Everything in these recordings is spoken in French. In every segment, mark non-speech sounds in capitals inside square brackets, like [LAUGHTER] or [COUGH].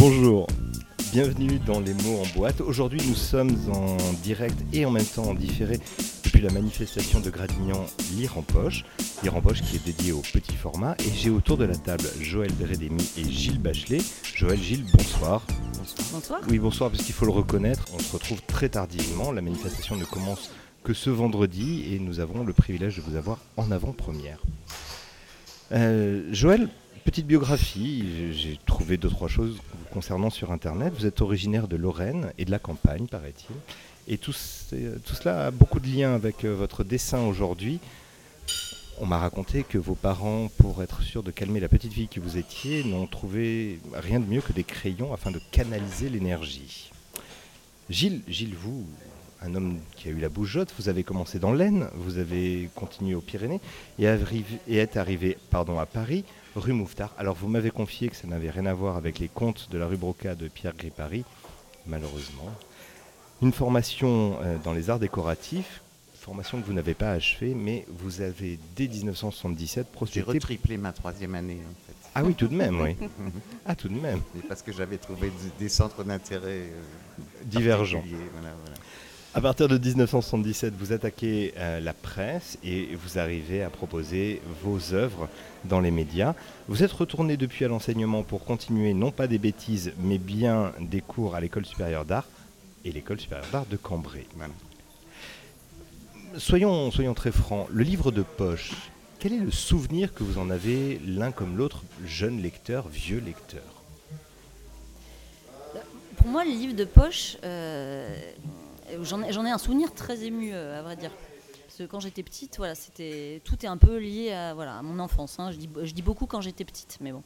Bonjour, bienvenue dans Les mots en boîte. Aujourd'hui, nous sommes en direct et en même temps en différé depuis la manifestation de Gradignan Lire en poche. Lire en poche qui est dédié au petit format. Et j'ai autour de la table Joël Bérédémy et Gilles Bachelet. Joël, Gilles, bonsoir. Bonsoir. Oui, bonsoir, parce qu'il faut le reconnaître, on se retrouve très tardivement. La manifestation ne commence que ce vendredi et nous avons le privilège de vous avoir en avant-première. Euh, Joël, petite biographie, j'ai- trouvé deux, trois choses concernant sur Internet. Vous êtes originaire de Lorraine et de la campagne, paraît-il. Et tout cela a beaucoup de liens avec euh, votre dessin aujourd'hui. On m'a raconté que vos parents, pour être sûrs de calmer la petite fille que vous étiez, n'ont trouvé rien de mieux que des crayons afin de canaliser l'énergie. Gilles, Gilles, vous, un homme qui a eu la bougeotte, vous avez commencé dans l'Aisne, vous avez continué aux Pyrénées et, êtes arrivé pardon, à Paris, rue Mouffetard. Alors vous m'avez confié que ça n'avait rien à voir avec les contes de la rue Broca de Pierre Gripari, malheureusement. Une formation euh, dans les arts décoratifs, formation que vous n'avez pas achevée, mais vous avez dès 1977 J'ai prospecté. retriplé ma troisième année en fait. Ah oui, tout de même, oui. [LAUGHS] Ah, tout de même. Parce que j'avais trouvé des- centres d'intérêt euh, Divergents. voilà, voilà. À partir de 1977, vous attaquez euh, la presse et vous arrivez à proposer vos œuvres dans les médias. Vous êtes retourné depuis à l'enseignement pour continuer non pas des bêtises, mais bien des cours à l'école supérieure d'art et l'école supérieure d'art de Cambrai. Soyons, soyons très francs, le livre de poche, quel est le souvenir que vous en avez l'un comme l'autre, jeune lecteur, vieux lecteur? Pour moi, le livre de poche, euh, j'en ai, un souvenir très ému, euh, à vrai dire. Parce que quand j'étais petite, voilà, c'était tout est un peu lié à, voilà, à mon enfance. hein. Je, dis, je dis beaucoup quand j'étais petite, mais bon.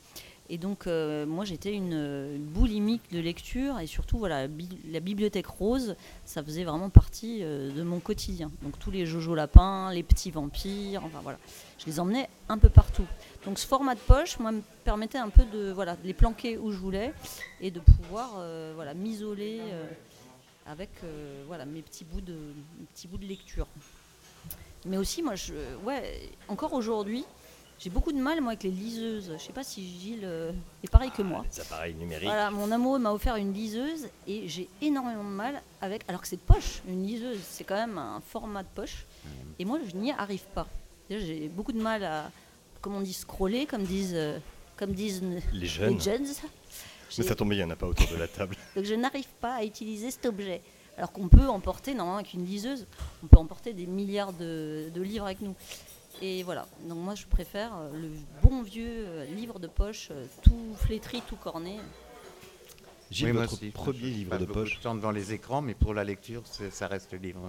Et donc, euh, moi, j'étais une, une boulimique de lecture et surtout, voilà, la, bi- la bibliothèque rose, ça faisait vraiment partie euh, de mon quotidien. Donc, tous les Jojo lapins, les petits vampires, enfin voilà, je les emmenais un peu partout. Donc, ce format de poche, moi, me permettait un peu de, voilà, les planquer où je voulais et de pouvoir, voilà, m'isoler avec, euh, voilà, mes petits bouts de, mes petits bouts de lecture. Mais aussi, moi, je, ouais, encore aujourd'hui, j'ai beaucoup de mal moi avec les liseuses. Je sais pas si Gilles euh, est pareil que moi. Les appareils numériques. Voilà, mon amoureux m'a offert une liseuse et j'ai énormément de mal avec. Alors que c'est poche, une liseuse, c'est quand même un format de poche. Et moi, je n'y arrive pas. J'ai beaucoup de mal à, comme on dit, scroller, comme disent, euh, comme disent Les jeunes. les jeunes. Mais J'ai- ça tombe bien, il n'y en a pas autour de la table. [LAUGHS] donc je n'arrive pas à utiliser cet objet. Alors qu'on peut emporter, normalement avec une liseuse, on peut emporter des milliards de, de livres avec nous. Et voilà, donc moi je préfère euh, le bon vieux euh, livre de poche, euh, tout flétri, tout corné. Gilles, Oui, votre aussi. premier Je livre de beaucoup poche. temps devant les écrans, mais pour la lecture, ça reste le livre.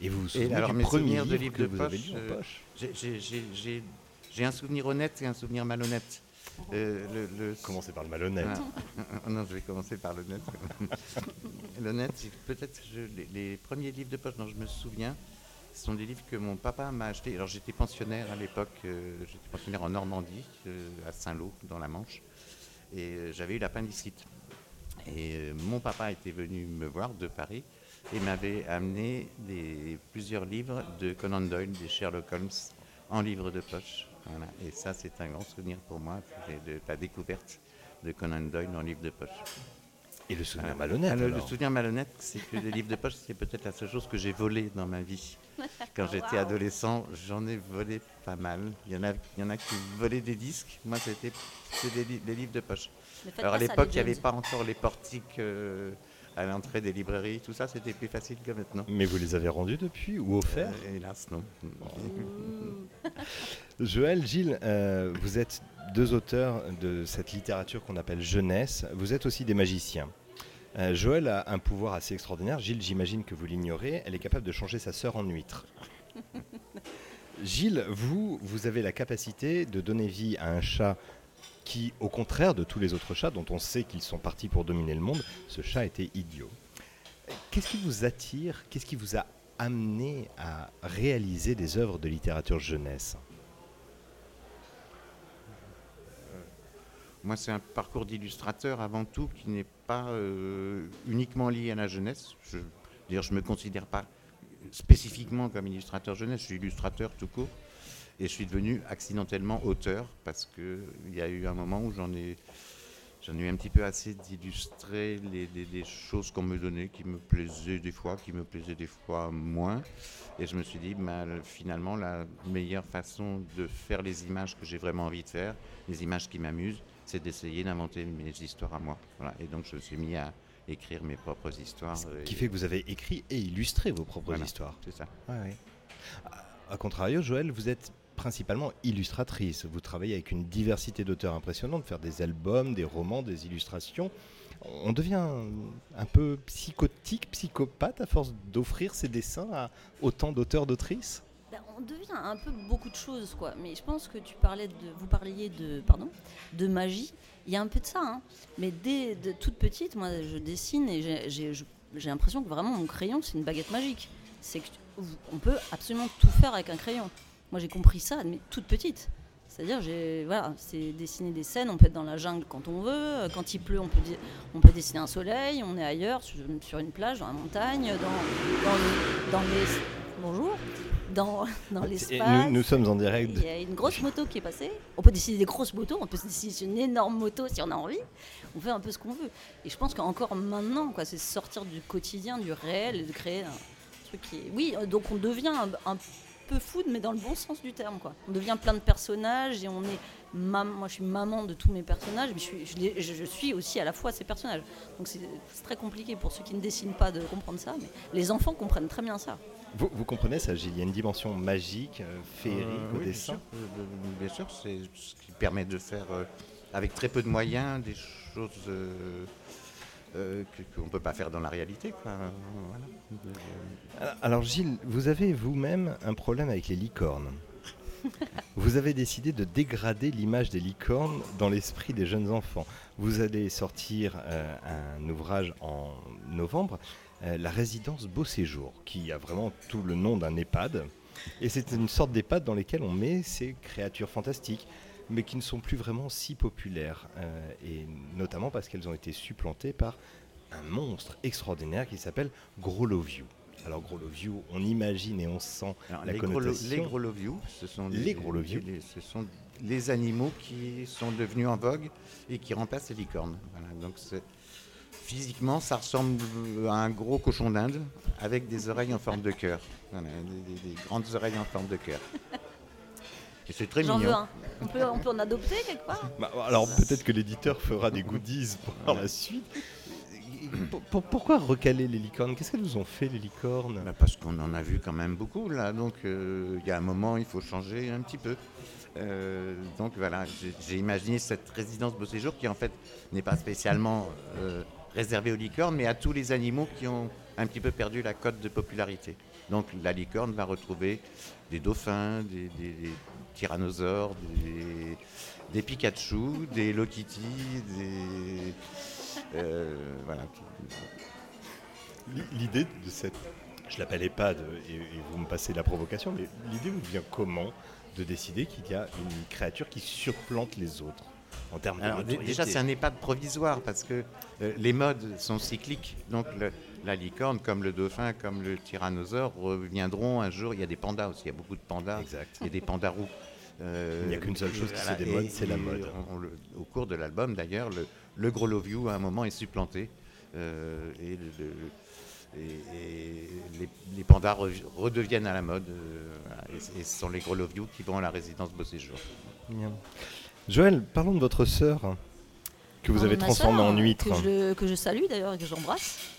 Et Et vous vous Et souvenez alors, du mes premier livre de que de vous avez poche, lu en poche? j'ai- j'ai- j'ai- J'ai j'ai un souvenir honnête et un souvenir malhonnête. Euh, le, le- Commencez par le malhonnête. Ah, non, je vais commencer par l'honnête. L'honnête, [LAUGHS] peut-être les, les premiers livres de poche dont je me souviens, ce sont des livres que mon papa m'a achetés. Alors j'étais pensionnaire à l'époque, euh, j'étais pensionnaire en Normandie, euh, à Saint-Lô, dans la Manche, et j'avais eu l'appendicite. Et mon papa était venu me voir de Paris et m'avait amené des, plusieurs livres de Conan Doyle, des Sherlock Holmes, en livre de poche. Voilà. Et ça, c'est un grand souvenir pour moi, de la découverte de Conan Doyle en livre de poche. Et le souvenir malhonnête. Ah, le, le souvenir malhonnête, c'est que les livres de poche, c'est peut-être la seule chose que j'ai volée dans ma vie. Quand j'étais adolescent, j'en ai volé pas mal. Il y en a, il y en a qui volaient des disques. Moi, c'était des, li- des livres de poche. Alors à l'époque, il n'y avait pas encore les portiques euh, à l'entrée des librairies. Tout ça, c'était plus facile que maintenant. Mais vous les avez rendus depuis ou offerts Euh, hélas, non. [LAUGHS] Joël, Gilles, euh, vous êtes deux auteurs de cette littérature qu'on appelle jeunesse. Vous êtes aussi des magiciens. Euh, Joël a un pouvoir assez extraordinaire. Gilles, j'imagine que vous l'ignorez. Elle est capable de changer sa sœur en huître. [LAUGHS] Gilles, vous, vous avez la capacité de donner vie à un chat qui, au contraire de tous les autres chats dont on sait qu'ils sont partis pour dominer le monde, ce chat était idiot. Qu'est-ce qui vous attire Qu'est-ce qui vous a amené à réaliser des œuvres de littérature jeunesse? Moi, c'est un parcours d'illustrateur avant tout qui n'est pas euh, uniquement lié à la jeunesse. Je, je ne me considère pas spécifiquement comme illustrateur jeunesse, je suis illustrateur tout court. Et je suis devenu accidentellement auteur parce qu'il y a eu un moment où j'en ai, J'en ai eu un petit peu assez d'illustrer les, les- les choses qu'on me donnait qui me plaisaient des fois, qui me plaisaient des fois moins. Et je me suis dit, bah, le- finalement, la meilleure façon de faire les images que j'ai vraiment envie de faire, les images qui m'amusent, c'est d'essayer d'inventer mes histoires à moi. Voilà. Et donc, je me suis mis à écrire mes propres histoires. Ce et- qui fait que vous avez écrit et illustré vos propres Voilà. histoires. C'est ça. Ouais, ouais. Contrario, Joël, vous êtes principalement illustratrice. Vous travaillez avec une diversité d'auteurs impressionnante, faire des albums, des romans, des illustrations. On devient un peu psychotique, psychopathe à force d'offrir ses dessins à autant d'auteurs, d'autrices? Ben, on devient un peu beaucoup de choses, quoi. Mais je pense que tu parlais vous parliez de, pardon, de magie. Il y a un peu de ça, hein. Mais dès toute petite, moi, je dessine et j'ai- l'impression que vraiment mon crayon, c'est une baguette magique. C'est que on peut absolument tout faire avec un crayon. Moi, j'ai compris ça, mais toute petite. C'est-à-dire, j'ai voilà, c'est dessiner des scènes. On peut être dans la jungle quand on veut. Quand il pleut, on peut, on peut dessiner un soleil. On est ailleurs, sur, sur une plage, dans la montagne, dans, dans, le- dans les bonjour, dans, [LAUGHS] dans l'espace. nous, nous sommes en direct. Il y a une grosse moto qui est passée. On peut décider des grosses motos, on peut décider une énorme moto si on a envie. On fait un peu ce qu'on veut. Et je pense qu'encore maintenant, quoi, c'est sortir du quotidien, du réel et de créer un truc qui est. Oui, donc on devient un, un peu food, mais dans le bon sens du terme. Quoi. On devient plein de personnages et on est. mam- Moi, je suis maman de tous mes personnages, mais je suis, je les- je- je suis aussi à la fois ces personnages. Donc c'est très compliqué pour ceux qui ne dessinent pas de comprendre ça, mais les enfants comprennent très bien ça. Vous, vous comprenez ça, Gilles? Il y a une dimension magique, euh, féerique Euh, au oui, bien dessin? sûr. Euh, euh, Bien sûr, c'est ce qui permet de faire, euh, avec très peu de moyens, des choses euh, qu'on ne peut pas faire dans la réalité. Quoi. Euh, voilà. Alors Gilles, vous avez vous-même un problème avec les licornes. [LAUGHS] vous avez décidé de dégrader l'image des licornes dans l'esprit des jeunes enfants. Vous allez sortir euh, un ouvrage en novembre, euh, La résidence Beau Séjour, qui a vraiment tout le nom d'un EHPAD. Et c'est une sorte d'EHPAD dans lesquels on met ces créatures fantastiques, mais qui ne sont plus vraiment si populaires. euh, et notamment parce qu'elles ont été supplantées par un monstre extraordinaire qui s'appelle Groloviou. Alors Groloviou, on imagine et on sent alors, la les, gros, connotation. les gros lovious, ce sont Les gros lovious. les- ce sont les animaux qui sont devenus en vogue et qui remplacent les licornes. Voilà. Donc physiquement, ça ressemble à un gros cochon d'Inde avec des oreilles en forme de cœur. Voilà, des, des- des grandes oreilles en forme de cœur. Et c'est très J'en mignon. veux un. On peut, on peut en adopter quelque part Bah, alors peut-être que l'éditeur fera des goodies pour la suite. Pour- pour- pourquoi recaler les licornes? Qu'est-ce qu'elles vous ont fait les licornes? Bah, parce qu'on en a vu quand même beaucoup là, donc euh, il y a un moment il faut changer un petit peu. Euh, donc voilà, j'ai- imaginé cette résidence beau séjour qui en fait n'est pas spécialement euh, réservée aux licornes, mais à tous les animaux qui ont un petit peu perdu la cote de popularité. Donc la licorne va retrouver des dauphins, des tyrannosaures, des, des Pikachu, des Hello Kitty, des euh, voilà. L'idée de cette, je l'appelle EHPAD et, et vous me passez la provocation, mais l'idée vous vient comment de décider qu'il y a une créature qui surplante les autres en termes Alors, de déjà, c'est un EHPAD provisoire parce que euh, les modes sont cycliques. Donc, le- la licorne, comme le dauphin, comme le tyrannosaure, reviendront un jour. Il y a des pandas aussi. Il y a beaucoup de pandas Exact. et des pandas roux. Euh, Il n'y a qu'une seule chose qui voilà, se démode, c'est la mode. on- on le- au cours de l'album, d'ailleurs, le, le gros Loviou, à un moment, est supplanté. euh, et le- le- et- et les, les pandas re- redeviennent à la mode. euh, et, et ce sont les gros Loviou qui vont à la résidence Beau Séjour. Bien. Joël, parlons de votre sœur que vous Non, avez transformée en huître. Que je, que je salue d'ailleurs et que j'embrasse.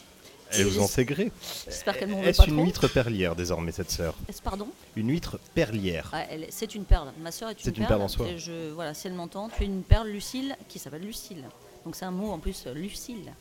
Elle vous en sait gré. J'espère qu'elle m'en veut Est-ce pas une trop. huître perlière désormais cette sœur? Est-ce pardon? Une huître perlière. Elle C'est une perle. Ma sœur est une C'est perle. une perle en soi. et je, voilà, si elle m'entend, tu es une perle Lucille qui s'appelle Lucille. Donc c'est un mot en plus, euh, Lucille.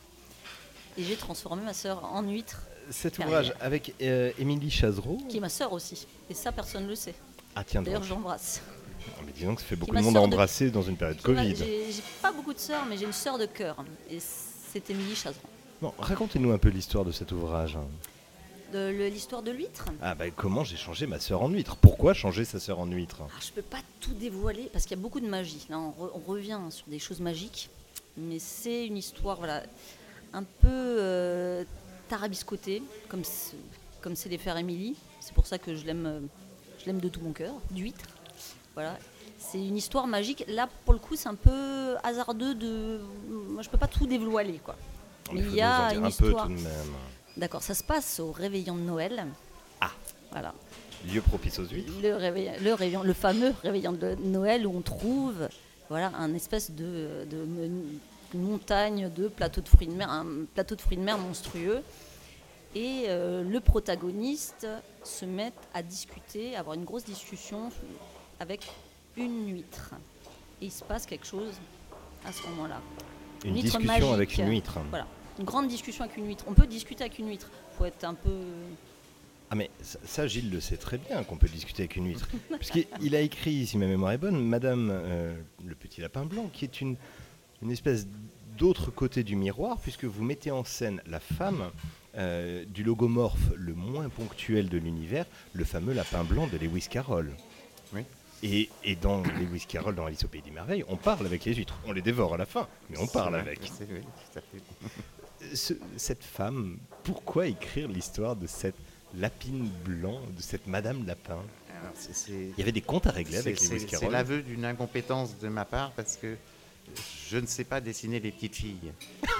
Et j'ai transformé ma sœur en huître, Cet Perlière. ouvrage avec euh, Émilie Chazereau. qui est ma sœur aussi. Et ça, personne ne le sait. Ah tiens, D'ailleurs, donc. j'embrasse. Ah, mais disons que ça fait beaucoup ma de monde à sœur de- embrasser dans une période Covid. J'ai j'ai pas beaucoup de sœurs, mais j'ai une sœur de cœur. Et c'est Émilie Chazeron. Bon, racontez-nous un peu l'histoire de cet ouvrage. De l'histoire de l'huître? Ah bah comment j'ai changé ma sœur en huître? Pourquoi changer sa sœur en huître? Alors, je peux pas tout dévoiler parce qu'il y a beaucoup de magie. Là, on, re- on revient sur des choses magiques, mais c'est une histoire voilà, un peu euh, tarabiscotée, comme c'est- comme c'est les faire Émilie. C'est pour ça que je l'aime, euh, je l'aime de tout mon cœur, d'huître. Voilà. C'est une histoire magique. Là, pour le coup, c'est un peu hasardeux de. Moi, je peux pas tout dévoiler, quoi. Mais Il y a une un peu histoire. tout de même. D'accord, ça se passe au réveillon de Noël. Ah. Voilà. Lieu propice aux huîtres. Le, réveillon, le, réveillon- le fameux réveillon de Noël où on trouve voilà, un espèce de, de mon- montagne de plateaux de fruits de mer, un plateau de fruits de mer monstrueux. Et euh, le protagoniste se met à discuter, à avoir une grosse discussion avec une huître. Et il se passe quelque chose à ce moment-là. Une huître discussion magique. avec une huître. Voilà, une grande discussion avec une huître. On peut discuter avec une huître. faut être un peu. Ah mais ça, ça, Gilles le sait très bien qu'on peut discuter avec une huître. [LAUGHS] Puisqu'il a écrit, si ma mémoire est bonne, Madame euh, le petit lapin blanc, qui est une, une espèce d'autre côté du miroir, puisque vous mettez en scène la femme euh, du logomorphe le moins ponctuel de l'univers, le fameux lapin blanc de Lewis Carroll. Et, et dans Lewis Carroll, dans Alice au Pays des Merveilles, on parle avec les huîtres. On les dévore à la fin, mais on parle avec. vrai, c'est- oui, tout à fait. Ce- cette femme, pourquoi écrire l'histoire de cette lapine blanc, de cette Madame Lapin? Alors, Il y avait des comptes à régler avec Lewis Carroll. c'est l'aveu d'une incompétence de ma part parce que je ne sais pas dessiner les petites filles.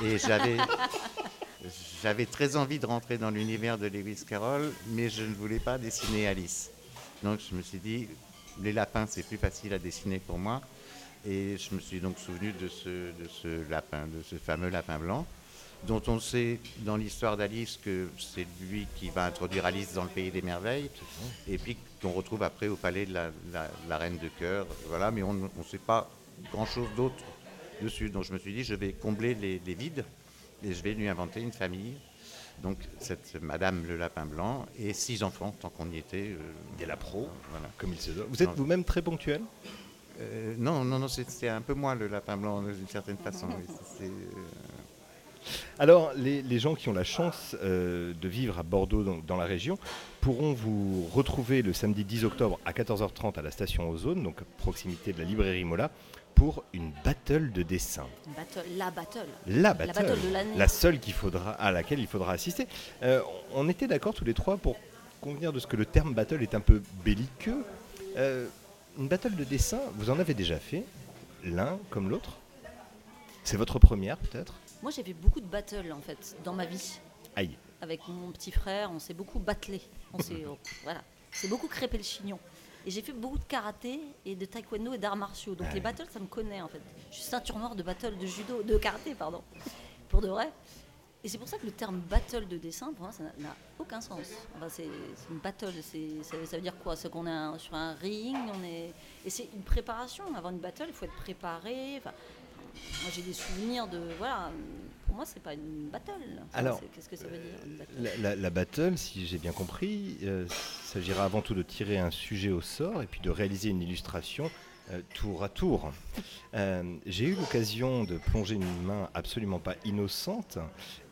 Et j'avais, [LAUGHS] j'avais très envie de rentrer dans l'univers de Lewis Carroll, mais je ne voulais pas dessiner Alice. Donc je me suis dit, les lapins, c'est plus facile à dessiner pour moi. Et je me suis donc souvenu de ce, de ce lapin, de ce fameux lapin blanc, dont on sait dans l'histoire d'Alice que c'est lui qui va introduire Alice dans le pays des merveilles, et puis qu'on retrouve après au palais de la, la- la reine de cœur. Voilà, mais on ne sait pas grand-chose d'autre dessus. Donc je me suis dit, je vais combler les, les vides et je vais lui inventer une famille. Donc cette Madame le Lapin Blanc et six enfants, tant qu'on y était. euh, Des lapros, voilà. comme il se doit. Vous êtes vous-même très ponctuel? Euh, non, non, non, c'est c'est un peu moi le Lapin Blanc d'une certaine façon. oui. Euh, Alors, les, les gens qui ont la chance euh, de vivre à Bordeaux, dans la région, pourront vous retrouver le samedi 10 octobre à 14h30 à la station Ozone, donc proximité de la librairie Mola, pour une battle de dessin. Battle, la battle. La battle, battle de l'année. la seule qu'il faudra, à laquelle il faudra assister. Euh, on était d'accord tous les trois pour convenir de ce que le terme battle est un peu belliqueux. Euh, une battle de dessin, vous en avez déjà fait, l'un comme l'autre? C'est votre première peut-être? Moi, j'ai fait beaucoup de battles en fait dans ma vie. Aïe. Avec mon petit frère, on s'est beaucoup battlé. On s'est [LAUGHS] voilà, c'est beaucoup crêpé le chignon. Et j'ai fait beaucoup de karaté et de taekwondo et d'arts martiaux. Donc Ah les battles, ça me connaît en fait. Je suis ceinture noire de battle de judo, de karaté, pardon, [LAUGHS] pour de vrai. Et c'est pour ça que le terme battle de dessin, pour moi, ça n'a- aucun sens. Enfin, c'est une battle, ça, ça veut dire quoi? C'est qu'on est un- sur un ring, on est et c'est une préparation. Avant une battle, il faut être préparé. Enfin, moi, j'ai des souvenirs de voilà. Moi, c'est pas une battle. Alors, qu'est-ce que ça veut dire une battle La, la- la battle, si j'ai bien compris, euh, s'agira avant tout de tirer un sujet au sort et puis de réaliser une illustration euh, tour à tour. Euh, j'ai eu l'occasion de plonger une main absolument pas innocente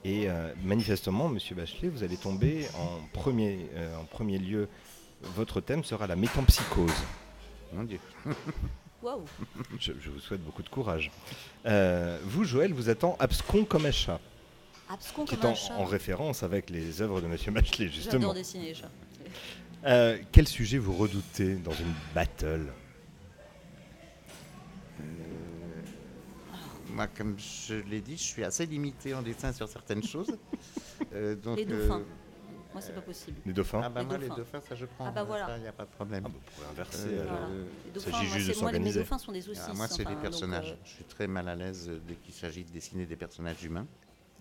et euh, manifestement, Monsieur Bachelet, vous allez tomber en premier, euh, en premier lieu. Votre thème sera la métampsychose. mon Dieu. [LAUGHS] Waouh Je, je vous souhaite beaucoup de courage. Euh, vous, Joël, vous attend abscon comme un chat, Abscon qui comme est en, un chat. en référence avec les œuvres de Monsieur Bachelet, justement. J'adore dessiner les chats. Euh, quel sujet vous redoutez dans une battle? Moi, comme je l'ai dit, je suis assez limité en dessin sur certaines choses. [LAUGHS] Euh, donc, Les euh, dauphins. Moi, c'est pas possible. Les dauphins ah bah Les moi, les dauphins. ça je prends. Ah bah voilà. il n'y a pas de problème. Ah bah, Vous pouvez inverser. Euh, alors. Voilà. euh, Les dauphins, s'agit moi, juste de c'est- moi, les- mes dauphins sont des saucisses. Ah, moi, c'est enfin, des donc, personnages. euh, Je suis très mal à l'aise euh, dès qu'il s'agit de dessiner des personnages humains.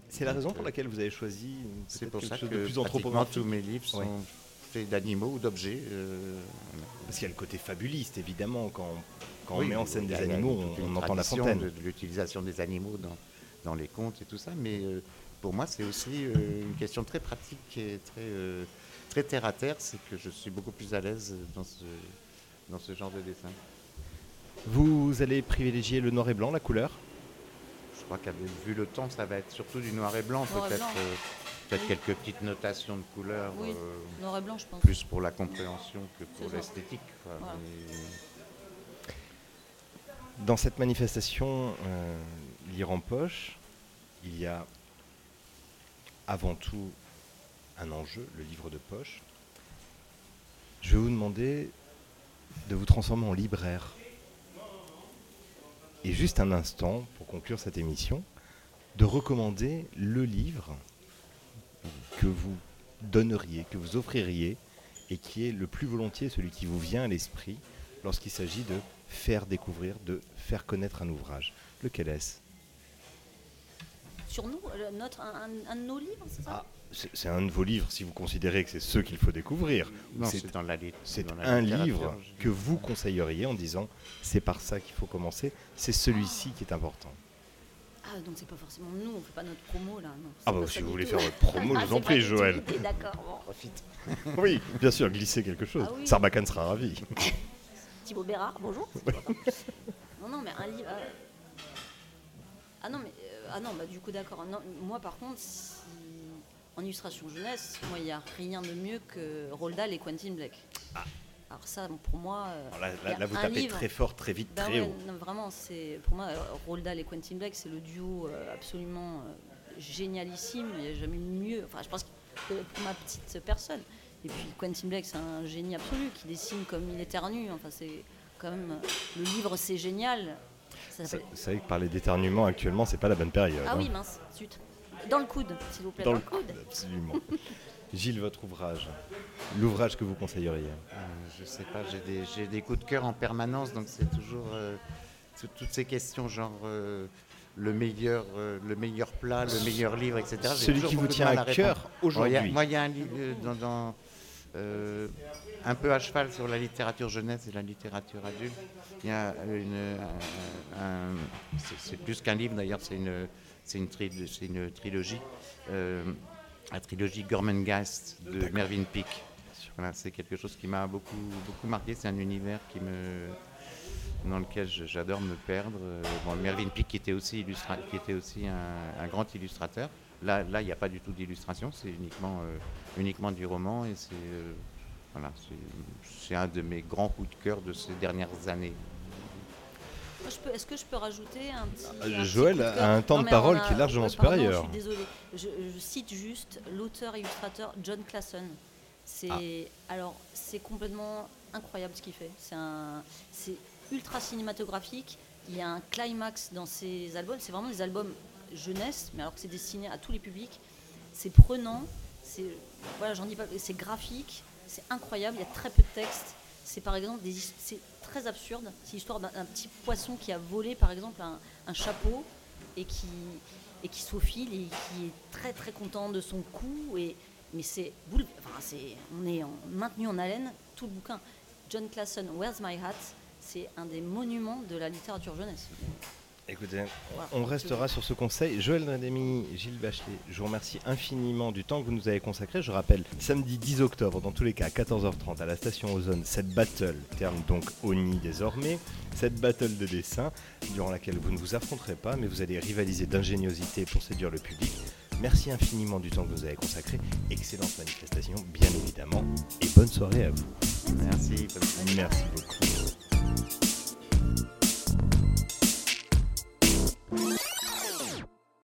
C'est la raison pour laquelle vous avez choisi euh, C'est pour quelque ça chose que de plus pratiquement anthropomorphique. tous mes livres sont Ouais. faits d'animaux ou d'objets. euh, Parce qu'il y a le côté fabuliste, évidemment, quand, quand oui, on met en scène des animaux, on, entend la tradition fontaine. De, de l'utilisation des animaux dans, dans les contes et tout ça, mais euh, pour moi, c'est aussi euh, une question très pratique et très, euh, très terre à terre. C'est que je suis beaucoup plus à l'aise dans ce, dans ce genre de dessin. Vous allez privilégier le noir et blanc, la couleur? Je crois qu'avec vu le temps, ça va être surtout du noir et blanc, peut-être euh, peut-être quelques petites notations de couleurs, Oui. euh, Noir et blanc, je pense. plus pour la compréhension que pour l'esthétique. Voilà. Dans cette manifestation euh, Lire en poche, il y a avant tout un enjeu, le livre de poche. Je vais vous demander de vous transformer en libraire. Et juste un instant, pour conclure cette émission, de recommander le livre que vous donneriez, que vous offririez, et qui est le plus volontiers celui qui vous vient à l'esprit lorsqu'il s'agit de faire découvrir, de faire connaître un ouvrage. Lequel est-ce? Sur nous, notre, un, un- un de nos livres, c'est ça? Ah, c'est c'est un de vos livres si vous considérez que c'est ceux qu'il faut découvrir. Non, C'est- c'est dans la lit- C'est dans la un livre je- que vous conseilleriez en disant c'est par ça qu'il faut commencer, c'est celui-ci qui est important. Ah, donc c'est pas forcément nous, on fait pas notre promo là. Non, Ah bah si vous voulez tout. faire votre promo, je Ah, vous en prie Joël. D'accord, bon. Profite. [LAUGHS] Oui, bien sûr, glisser quelque chose. Ah oui. Sarbacane sera ravi. [LAUGHS] Thibaut Bérard, bonjour. non, non, mais un livre. euh, Ah non, mais. Ah non, bah du coup, d'accord. Non, moi, par contre, si- en illustration jeunesse, moi, il n'y a rien de mieux que Roald Dahl et Quentin Blake. Alors, ça, pour moi. Alors Là, vous tapez livre- très fort, très vite, bah très ouais, haut. non, vraiment, c'est pour moi, Roald Dahl et Quentin Blake, c'est le duo euh, absolument euh, génialissime. Il n'y a jamais eu mieux. Enfin, je pense que pour ma petite personne. Et puis Quentin Blake, c'est un génie absolu qui dessine comme il éternue. Enfin, c'est quand même euh, le livre, c'est génial. C'est c'est vrai que parler d'éternuement actuellement, c'est pas la bonne période. Ah hein. oui, mince, zut. Dans le coude, s'il vous plaît. Dans Dans, le coude. Absolument. [LAUGHS] Gilles, votre ouvrage, l'ouvrage que vous conseilleriez Euh, je sais pas, j'ai des, j'ai des coups de cœur en permanence, donc c'est toujours euh, tout- toutes ces questions genre euh, le meilleur, euh, le meilleur plat, le meilleur livre, etc. j'ai Celui qui vous tient à cœur aujourd'hui. Moi, il y a un livre euh, dans, dans, euh, un peu à cheval sur la littérature jeunesse et la littérature adulte. Il y a une, un- un- c'est- plus qu'un livre d'ailleurs, c'est une, c'est une, tri- c'est une trilogie. euh, la trilogie Gormengeist de. Mervyn Peake. Voilà, c'est quelque chose qui m'a beaucoup, beaucoup marqué. C'est un univers qui me, dans lequel j'adore me perdre. Euh, Bon, Mervyn Peake qui était aussi, illustra- qui était aussi un, un grand illustrateur. Là, là, il n'y a pas du tout d'illustration, c'est uniquement, euh, uniquement du roman et c'est euh, voilà, c'est- un de mes grands coups de cœur de ces dernières années. Moi, je peux- Est-ce que je peux rajouter un petit. Un Joël coup de a un temps Non, de parole a- qui est largement supérieur. Je suis désolée. Je, je cite juste l'auteur-illustrateur John Classon. C'est Ah. alors c'est complètement incroyable ce qu'il fait. C'est ultra cinématographique. Il y a un climax dans ses albums. C'est vraiment des albums jeunesse, mais alors que c'est destiné à tous les publics. C'est prenant. C'est voilà, j'en dis pas. C'est graphique. C'est incroyable. Il y a très peu de texte. C'est par exemple des, c'est très absurde. C'est l'histoire d'un petit poisson qui a volé par exemple un, chapeau et qui et qui se faufile et qui est très très content de son coup et mais c'est boule- enfin, c'est on est en, maintenu en haleine tout le bouquin. John Classon, Where's My Hat, c'est un des monuments de la littérature jeunesse. Écoutez, on restera sur ce conseil. Joël Drédémy, Gilles Bachelet, je vous remercie infiniment du temps que vous nous avez consacré. Je rappelle, samedi 10 octobre, dans tous les cas, à 14h30, à la station Ozone, cette battle, terme donc ONI désormais, cette battle de dessin, durant laquelle vous ne vous affronterez pas, mais vous allez rivaliser d'ingéniosité pour séduire le public. Merci infiniment du temps que vous avez consacré. Excellente manifestation, bien évidemment, et bonne soirée à vous. Merci. Merci beaucoup.